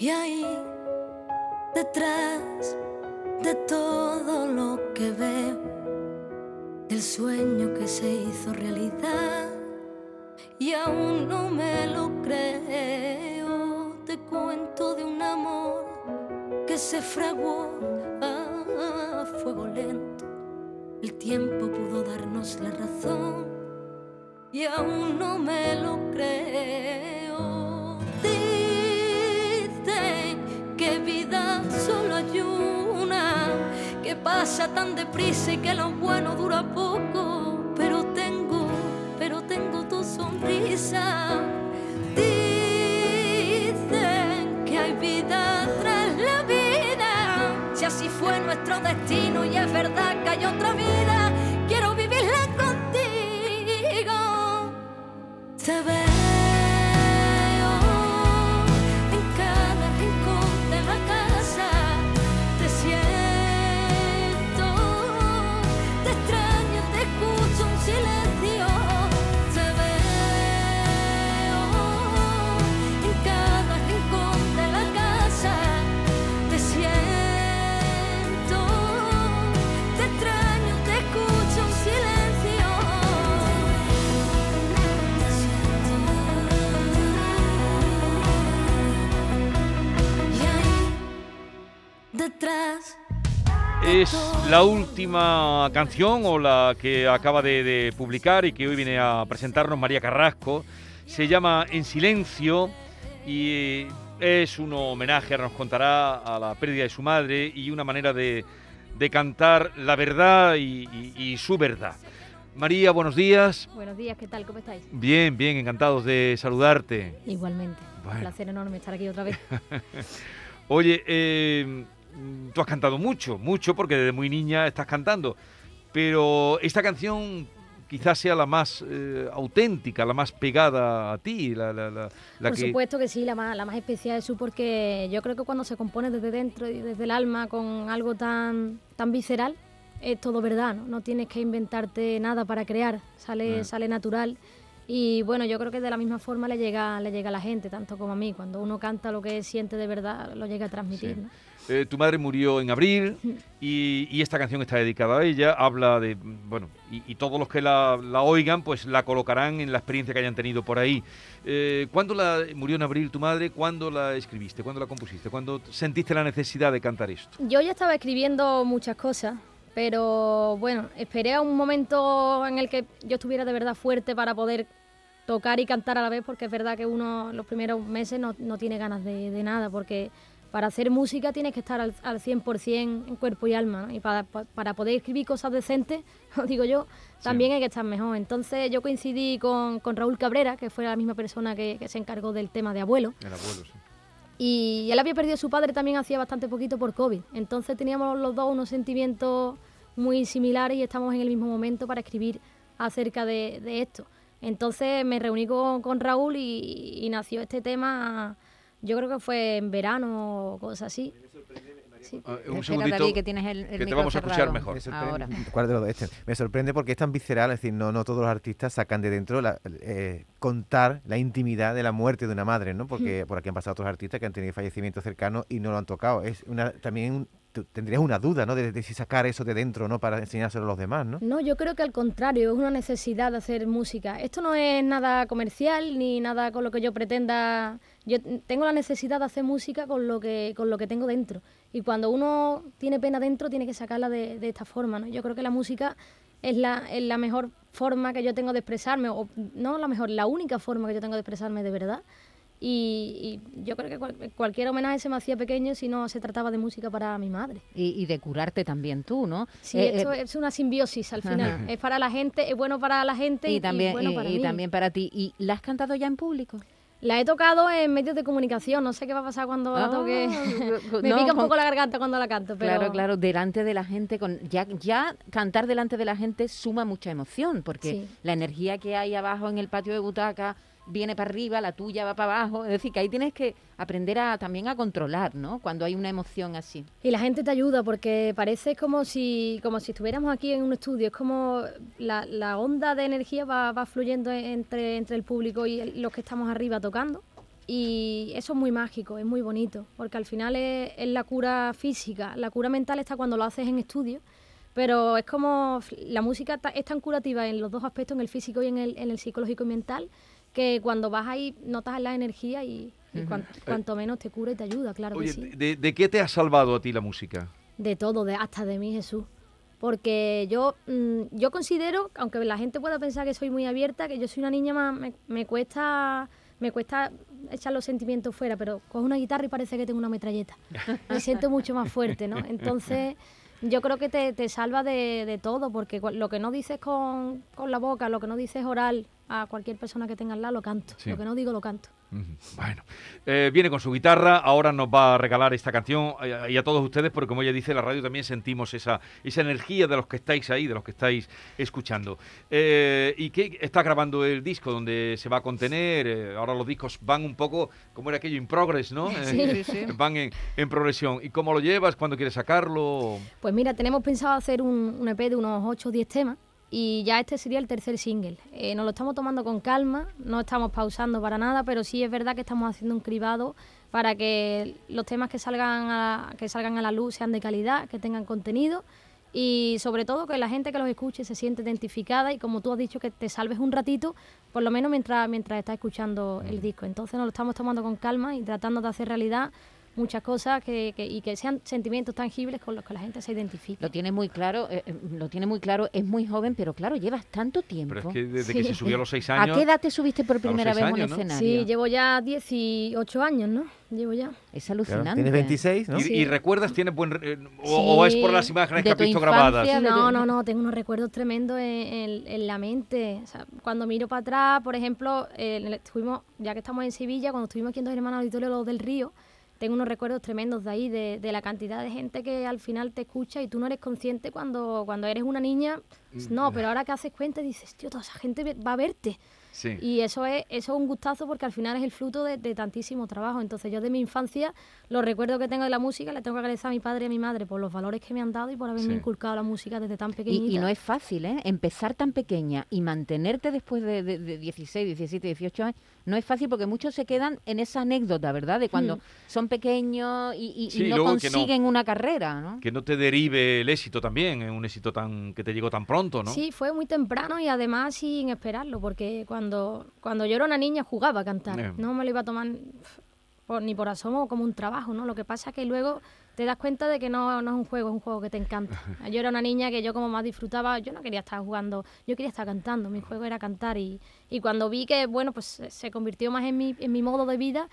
Y ahí, detrás de todo lo que veo, del sueño que se hizo realidad, y aún no me lo creo, te cuento de un amor que se fraguó a fuego lento. El tiempo pudo darnos la razón y aún no me lo creo. Pasa tan deprisa y que lo bueno dura poco, pero tengo, pero tengo tu sonrisa. Dicen que hay vida tras la vida, si así fue nuestro destino y es verdad que hay otra vida, quiero vivirla contigo. Te veo la última canción o la que acaba de, de publicar y que hoy viene a presentarnos María Carrasco. Se llama En Silencio y es un homenaje, nos contará, a la pérdida de su madre y una manera de, de cantar la verdad y, y- y su verdad. María, buenos días. Buenos días, ¿qué tal? ¿Cómo estáis? Bien, bien, encantados de saludarte. Igualmente. Bueno. Un placer enorme estar aquí otra vez. Oye, eh, tú has cantado mucho, mucho, porque desde muy niña estás cantando, pero esta canción quizás sea la más eh, auténtica, la más pegada a ti, la, la- la- la Por que... supuesto que sí, la más, la más especial es su porque yo creo que cuando se compone desde dentro y desde el alma con algo tan, tan visceral, es todo verdad, ¿no? No tienes que inventarte nada para crear, sale, Eh. sale natural. Y bueno, yo creo que de la misma forma le llega, le llega a la gente, tanto como a mí. Cuando uno canta lo que siente de verdad, lo llega a transmitir. Sí. ¿no? Eh, tu madre murió en abril y, y esta canción está dedicada a ella, habla de, bueno, y, y todos los que la, la oigan pues la colocarán en la experiencia que hayan tenido por ahí. Eh, ¿Cuándo la, murió en abril tu madre? ¿Cuándo la escribiste? ¿Cuándo la compusiste? ¿Cuándo sentiste la necesidad de cantar esto? Yo ya estaba escribiendo muchas cosas, pero bueno, esperé a un momento en el que yo estuviera de verdad fuerte para poder tocar y cantar a la vez, porque es verdad que uno los primeros meses no, no tiene ganas de, de nada, porque para hacer música tienes que estar al, al 100% en cuerpo y alma, ¿no? y para, pa- para poder escribir cosas decentes, digo yo, también hay que estar mejor. Entonces yo coincidí con, con Raúl Cabrera, que fue la misma persona que, que se encargó del tema de abuelo, El abuelo, sí. y él había perdido a su padre también hacía bastante poquito por COVID. Entonces teníamos los dos unos sentimientos muy similares y estamos en el mismo momento para escribir acerca de, de esto. Entonces me reuní con, con Raúl y, y nació este tema, yo creo que fue en verano o cosas así. Sí. Ah, un segundito que tienes el, el que te vamos a escuchar cerrado. mejor. Me sorprende- Ahora. ¿Cuál de los dos? Este. Me sorprende porque es tan visceral, es decir, no, no todos los artistas sacan de dentro la- eh, contar la intimidad de la muerte de una madre, ¿no? Porque por aquí han pasado otros artistas que han tenido fallecimientos cercanos y no lo han tocado. Es una también un- tendrías una duda, ¿no? De, si sacar eso de dentro, ¿no? Para enseñárselo a los demás, ¿no? No, yo creo que al contrario, es una necesidad de hacer música. Esto no es nada comercial ni nada con lo que yo pretenda. Yo tengo la necesidad de hacer música con lo que, con lo que tengo dentro. Y cuando uno tiene pena dentro, tiene que sacarla de, de esta forma. ¿no? Yo creo que la música es la, es la mejor forma que yo tengo de expresarme, o no la mejor, la única forma que yo tengo de expresarme de verdad. Y, y yo creo que cual- cualquier homenaje se me hacía pequeño si no se trataba de música para mi madre. Y, y de curarte también tú, ¿no? Sí, Eh, esto eh, es una simbiosis al final. Ajá. Es para la gente, es bueno para la gente y, y también, bueno y- para mí. también para ti. ¿Y la has cantado ya en público? La he tocado en medios de comunicación, no sé qué va a pasar cuando la Ah, toque. Me no, pica un poco la garganta cuando la canto, pero Claro, claro, delante de la gente, con ya, ya cantar delante de la gente suma mucha emoción, porque Sí. la energía que hay abajo en el patio de butaca viene para arriba, la tuya va para abajo, es decir, que ahí tienes que aprender a, también a controlar, ¿no? Cuando hay una emoción así. Y la gente te ayuda porque parece como si, como si estuviéramos aquí en un estudio. Es como la, la onda de energía va, va fluyendo entre, entre el público y los que estamos arriba tocando. Y eso es muy mágico, es muy bonito, porque al final es, es la cura física, la cura mental está cuando lo haces en estudio, pero es como la música es tan curativa en los dos aspectos, en el físico y en el, en el psicológico y mental, que cuando vas ahí notas la energía y, y cuan- cuanto menos te cura y te ayuda, claro Oye, que sí. ¿de, de qué te ha salvado a ti la música? De todo, de, hasta de mí, Jesús. Porque yo, mm, yo considero, aunque la gente pueda pensar que soy muy abierta, que yo soy una niña más, me, me cuesta me cuesta echar los sentimientos fuera, pero cojo una guitarra y parece que tengo una metralleta. Me siento mucho más fuerte, ¿no? Entonces, yo creo que te, te salva de, de todo, porque lo que no dices con, con la boca, lo que no dices oral a cualquier persona que tenga al lado, lo canto. Sí. Lo que no digo, lo canto. Bueno, eh, viene con su guitarra, ahora nos va a regalar esta canción eh, y a todos ustedes, porque como ella dice, la radio también sentimos esa, esa energía de los que estáis ahí, de los que estáis escuchando. Eh, ¿Y qué está grabando el disco donde se va a contener? Eh, ahora los discos van un poco, como era aquello, in progress, ¿no? Sí, sí. Van en, en progresión. ¿Y cómo lo llevas? ¿Cuándo quieres sacarlo? Pues mira, tenemos pensado hacer un, un EP de unos 8 o 10 temas y ya este sería el tercer single. Eh, nos lo estamos tomando con calma, no estamos pausando para nada, pero sí es verdad que estamos haciendo un cribado para que los temas que salgan a, que salgan a la luz sean de calidad, que tengan contenido y sobre todo que la gente que los escuche se siente identificada y como tú has dicho que te salves un ratito, por lo menos mientras, mientras estás escuchando el disco. Entonces nos lo estamos tomando con calma y tratando de hacer realidad muchas cosas que, que- y que sean sentimientos tangibles con los que la gente se identifique. Lo tiene muy claro, eh, eh, lo tiene muy claro, es muy joven, pero claro, llevas tanto tiempo. Pero es que desde que Sí. se subió a los seis ¿A años... qué edad te subiste por primera vez a un escenario? Sí, llevo ya 18 años, ¿no? Llevo ya. Es Claro, alucinante. Tienes 26, ¿no? ¿Y, Sí. y recuerdas, tienes buen... re- eh, o, o es por Sí. las imágenes De que has tu visto infancia, grabadas? No, no, no, tengo unos recuerdos tremendos en, en- en la mente. O sea, cuando miro para atrás, por ejemplo, eh, estuvimos, ya que estamos en Sevilla, cuando estuvimos aquí en Dos Hermanos Auditorio Los del Río, tengo unos recuerdos tremendos de ahí, de, de la cantidad de gente que al final te escucha y tú no eres consciente cuando, cuando eres una niña. No, pero ahora que haces cuenta dices, tío, toda esa gente va a verte. Sí. Y eso es, eso es un gustazo porque al final es el fruto de, de tantísimo trabajo. Entonces yo de mi infancia, los recuerdos que tengo de la música, le tengo que agradecer a mi padre y a mi madre por los valores que me han dado y por haberme Sí. inculcado la música desde tan pequeñita. Y, y no es fácil, ¿eh? Empezar tan pequeña y mantenerte después de, de- de 16, 17, 18 años, no es fácil porque muchos se quedan en esa anécdota, ¿verdad? De cuando Hmm. son pequeños y, y- no consiguen una carrera, ¿no? Que no te derive el éxito también, un éxito tan que te llegó tan pronto, ¿no? Sí, fue muy temprano y además sin esperarlo, porque cuando, cuando yo era una niña jugaba a cantar. No me lo iba a tomar por- ni por asomo como un trabajo, ¿no? Lo que pasa es que luego te das cuenta de que no, no es un juego, es un juego que te encanta. Yo era una niña que yo como más disfrutaba, yo no quería estar jugando, yo quería estar cantando, mi juego era cantar y, y cuando vi que, bueno, pues se- se convirtió más en mi, en mi modo de vida,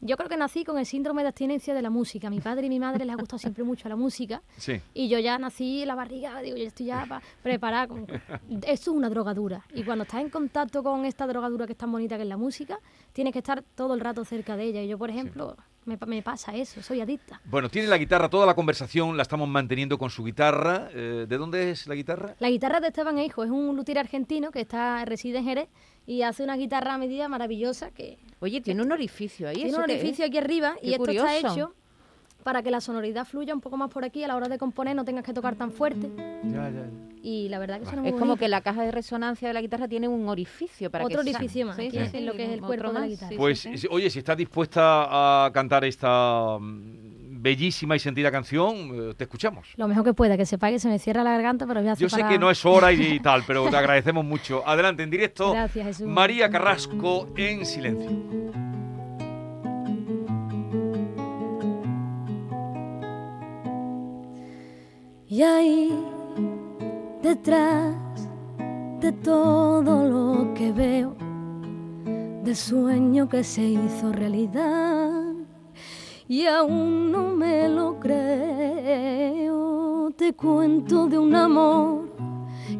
yo creo que nací con el síndrome de abstinencia de la música. A mi padre y mi madre les ha gustado siempre mucho la música. Sí. Y yo ya nací en la barriga, digo, yo estoy ya pa- preparada. Con... Esto es una drogadura. Y cuando estás en contacto con esta drogadura que es tan bonita que es la música, tienes que estar todo el rato cerca de ella. Y yo, por ejemplo, me, pa- me pasa eso, soy adicta. Bueno, tiene la guitarra, toda la conversación la estamos manteniendo con su guitarra. Eh, ¿De dónde es la guitarra? La guitarra de Esteban Eijo es un luthier argentino que está reside en Jerez y hace una guitarra a medida maravillosa que Oye, tiene un orificio ahí. tiene ¿eso un orificio aquí arriba Qué y esto está hecho para que la sonoridad fluya un poco más por aquí a la hora de componer no tengas que tocar tan fuerte Ya, ya. y la verdad que suena muy Es como bonito. que la caja de resonancia de la guitarra tiene un orificio para Otro que orificio más, aquí en lo que es el cuerpo de la guitarra. sí, sí, Pues, sí. si- oye, si estás dispuesta a cantar esta mm, bellísima y sentida canción, eh, te escuchamos. Lo mejor que pueda, que sepa que se me cierra la garganta, pero voy a hacer Yo sé que no es hora y, y tal, pero te agradecemos mucho. Adelante, en directo, Gracias, Jesús. María Carrasco en silencio. Y ahí, detrás de todo lo que veo, del sueño que se hizo realidad, y aún no me lo creo, te cuento de un amor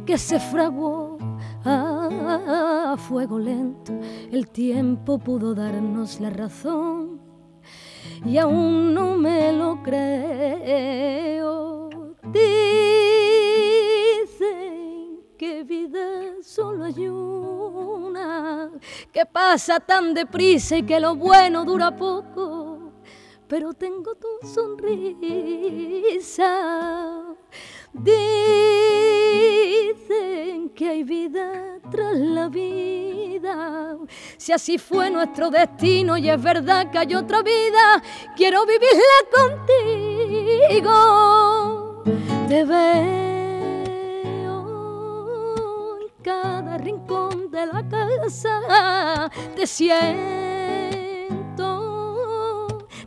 que se fraguó a fuego lento, el tiempo pudo darnos la razón y aún no me lo creo. Dicen que vida solo hay una, que pasa tan deprisa y que lo bueno dura poco, pero tengo tu sonrisa. Dicen que hay vida tras la vida. Si así fue nuestro destino y es verdad que hay otra vida, quiero vivirla contigo. Te veo en cada rincón de la casa, te siento,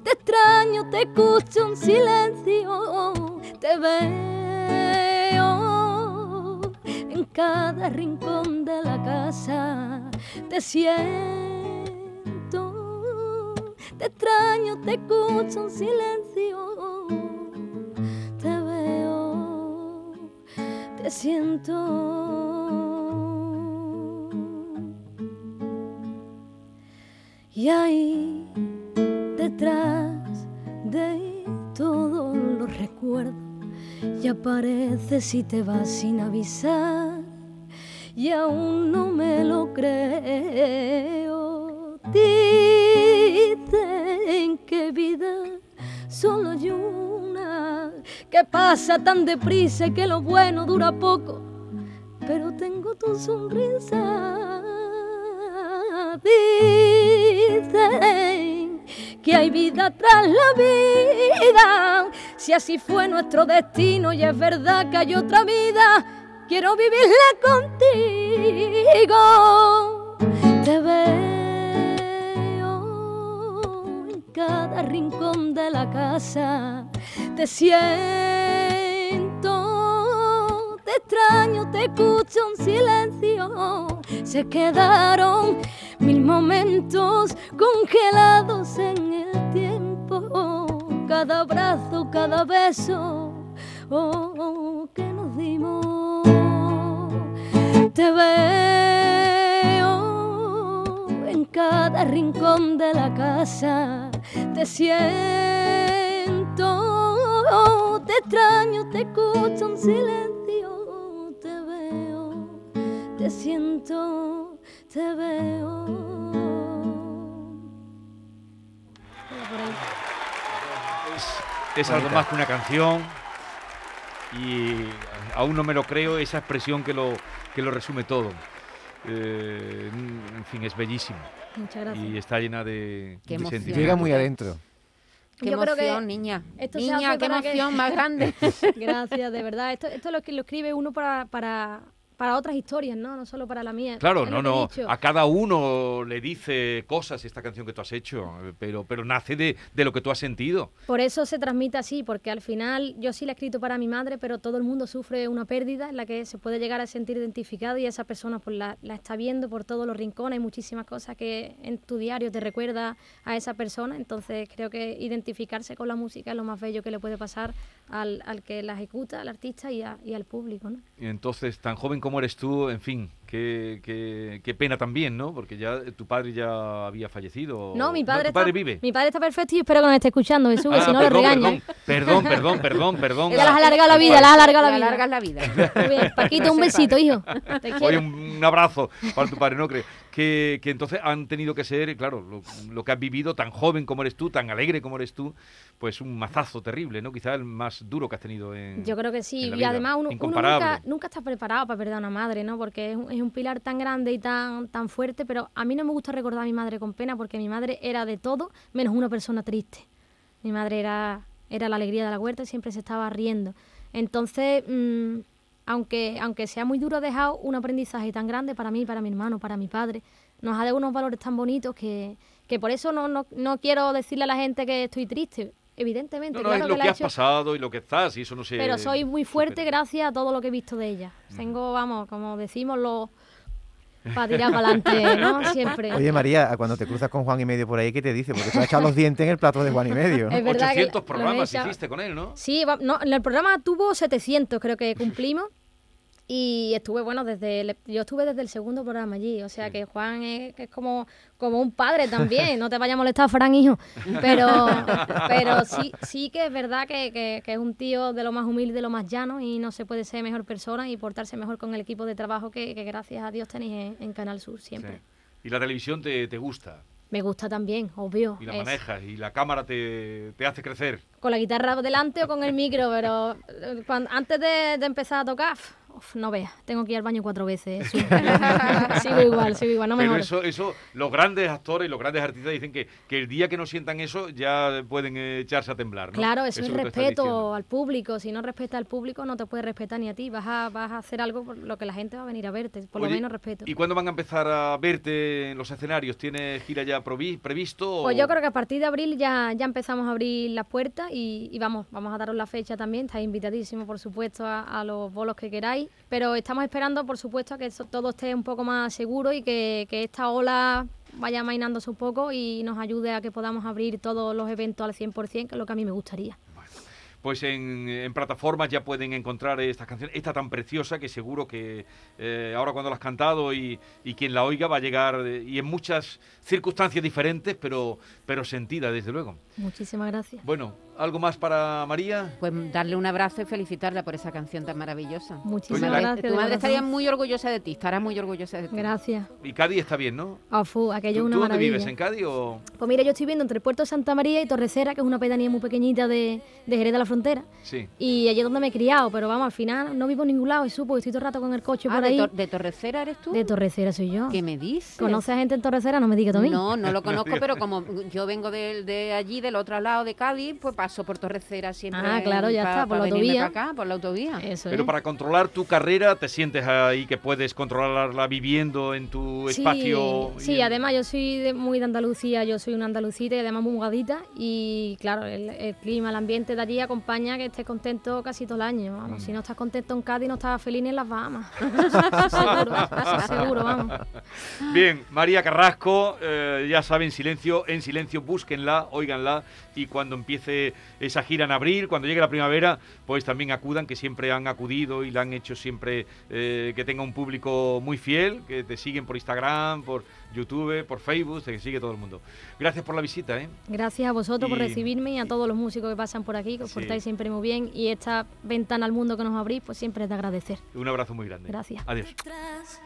te extraño, te escucho en silencio, te veo en cada rincón de la casa, te siento, te extraño, te escucho en silencio, te siento. Y ahí detrás de todos los recuerdos y apareces y te vas sin avisar y aún no me lo creo. Dicen que vida solo hay una, que pasa tan deprisa que lo bueno dura poco, pero tengo tu sonrisa. Dicen que hay vida tras la vida. Si así fue nuestro destino y es verdad que hay otra vida, quiero vivirla contigo. Rincón de la casa, te siento, te extraño, te escucho en silencio. Se quedaron mil momentos congelados en el tiempo, cada abrazo, cada beso oh, que nos dimos. Te veo cada rincón de la casa, te siento, te extraño, te escucho en silencio, te veo, te siento, te veo. Es, es algo más que una canción y aún no me lo creo esa expresión que lo, que lo resume todo. Eh, en fin, es bellísimo Muchas gracias. y está llena de, Qué de emoción. sentimiento. Llega muy adentro. Qué Yo creo que emoción, niña. esto Niña, qué que- emoción más grande. Gracias, de verdad. Esto, esto es lo que lo escribe uno para, para, para otras historias, ¿no? No solo para la mía. Claro, no, no. A cada uno le dice cosas esta canción que tú has hecho, eh, pero, pero nace de, de lo que tú has sentido. Por eso se transmite así, porque al final yo sí la he escrito para mi madre, pero todo el mundo sufre una pérdida en la que se puede llegar a sentir identificado y esa persona pues la, la está viendo por todos los rincones, hay muchísimas cosas que en tu diario te recuerda a esa persona, entonces creo que identificarse con la música es lo más bello que le puede pasar al, al que la ejecuta, al artista y, a- y al público, ¿no? Y entonces, tan joven como eres tú, en fin, qué, qué- qué pena también, ¿no? Porque ya eh, tu padre ya había fallecido. No, mi padre, tu padre está, vive. Mi padre está perfecto y espero que nos esté escuchando, Jesús, que Ah, si no le perdón, regaña. perdón, perdón, perdón, perdón, perdón. Ya las has alargado la vida, las has alargado la Le vida. alargas la vida. Muy bien, Paquito, un besito, hijo. Te Oye, quiero. un, un abrazo para tu padre, ¿no crees? Que, que entonces han tenido que ser, claro, lo, lo que has vivido, tan joven como eres tú, tan alegre como eres tú, pues un mazazo terrible, ¿no? Quizá el más duro que has tenido en. Yo creo que sí, y además uno, uno nunca, nunca está preparado para perder a una madre, ¿no? Porque es un, es un pilar tan grande y tan, tan fuerte, pero a mí no me gusta recordar a mi madre con pena porque mi madre era de todo menos una persona triste. Mi madre era, era la alegría de la huerta y siempre se estaba riendo. Entonces, mm, aunque, aunque sea muy duro, ha dejado un aprendizaje tan grande para mí, para mi hermano, para mi padre. Nos ha dado unos valores tan bonitos que, que por eso no, no, no quiero decirle a la gente que estoy triste. Evidentemente, No, no, claro es lo que, has hecho. pasado y lo que estás, y eso no se. Pero soy muy fuerte supera. gracias a todo lo que he visto de ella. Tengo, vamos, como decimos los... Para tirar para adelante, ¿no? Siempre. Oye, María, cuando te cruzas con Juan y medio por ahí, ¿qué te dice? Porque tú has echado los dientes en el plato de Juan y medio. Es verdad que 800 lo he programas hiciste con él, ¿no? Sí, va- no, en el programa tuvo 700, creo que cumplimos. Y estuve, bueno, desde el- yo estuve desde el segundo programa allí. O sea que Juan es, que es como, como un padre también. No te vaya a molestar, Fran, hijo. Pero, pero sí, sí que es verdad que, que- que es un tío de lo más humilde, de lo más llano. Y no se puede ser mejor persona y portarse mejor con el equipo de trabajo que, que gracias a Dios tenéis en, en Canal Sur siempre. Sí. Y la televisión te, te gusta, Me gusta también, obvio. y la es- manejas, y la cámara te, te hace crecer. con la guitarra delante o con el micro, pero antes de, de empezar a tocar, Uf, no veas, tengo que ir al baño cuatro veces. sigo igual, sigo igual, no me Pero eso, eso, los grandes actores y los grandes artistas dicen que, que el día que no sientan eso ya pueden eh, echarse a temblar. ¿no? Claro, eso, es es respeto al público. Si no respetas al público, no te puede respetar ni a ti. Vas a, vas a hacer algo por lo que la gente va a venir a verte. Por Oye, lo menos respeto. ¿Y cuándo van a empezar a verte en los escenarios? ¿Tienes gira ya previsto? Pues o- yo creo que a partir de abril ya, ya empezamos a abrir las puertas y, y vamos, vamos a daros la fecha también. Estáis invitadísimos, por supuesto, a, a los bolos que queráis. Pero estamos esperando, por supuesto, a que todo esté un poco más seguro y que, que esta ola vaya mainándose un poco y nos ayude a que podamos abrir todos los eventos al 100%, que es lo que a mí me gustaría. Pues en, en plataformas ya pueden encontrar estas canciones, esta tan preciosa que seguro que eh, ahora cuando la has cantado y, y quien la oiga va a llegar, eh, y en muchas circunstancias diferentes, pero, pero sentida desde luego. Muchísimas gracias. Bueno, ¿algo más para María? Pues darle un abrazo y felicitarla por esa canción tan maravillosa. Muchísimas Oye, la- gracias. tu madre estaría muy orgullosa de ti, estará muy orgullosa de ti. Gracias. Y Cádiz está bien, ¿no? Ah, fu, aquello es ¿Tú, una tú dónde maravilla. vives? ¿En Cádiz o...? Pues mira, yo estoy viendo entre Puerto Santa María y Torrecera, que es una pedanía muy pequeñita de, de Jerez de la Frontera. Sí. Y allí es donde me he criado, pero vamos, al final no vivo en ningún lado y supo que estoy todo el rato con el coche Ah, por de, ahí. Tor- de Torrecera eres tú? De Torrecera soy yo. ¿Qué me dices? ¿Conoces a gente en Torrecera? No me digas tú a mí. No, no lo conozco, pero como yo vengo de, de allí, del otro lado de Cádiz, pues paso por Torrecera siempre. Ah, claro, ya pa- está, por la autovía. acá, por la autovía. Eso Pero es. para controlar tu carrera, ¿te sientes ahí que puedes controlarla viviendo en tu Sí, espacio? Sí, en- además yo soy de- muy de Andalucía, yo soy una andalucita y además muy mugadita y claro, el, el clima, el ambiente de allí acompaña que estés contento casi todo el año. Mm. Si no estás contento en Cádiz, no estás feliz ni en las Bahamas. seguro, seguro, vamos. Bien, María Carrasco, eh, ya saben, silencio, en silencio, búsquenla, óiganla y cuando empiece esa gira en abril, cuando llegue la primavera, pues también acudan, que siempre han acudido y la han hecho siempre eh, que tenga un público muy fiel, que te siguen por Instagram, por YouTube, por Facebook, te sigue todo el mundo. Gracias por la visita, ¿eh? Gracias a vosotros por Y- recibirme y a todos los músicos que pasan por aquí, que os Sí. portáis siempre muy bien y esta ventana al mundo que nos abrís, pues siempre es de agradecer. Un abrazo muy grande. Gracias. Adiós. Detrás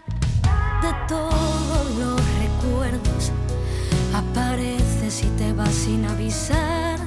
de todos los recuerdos apareces y te vas sin avisar.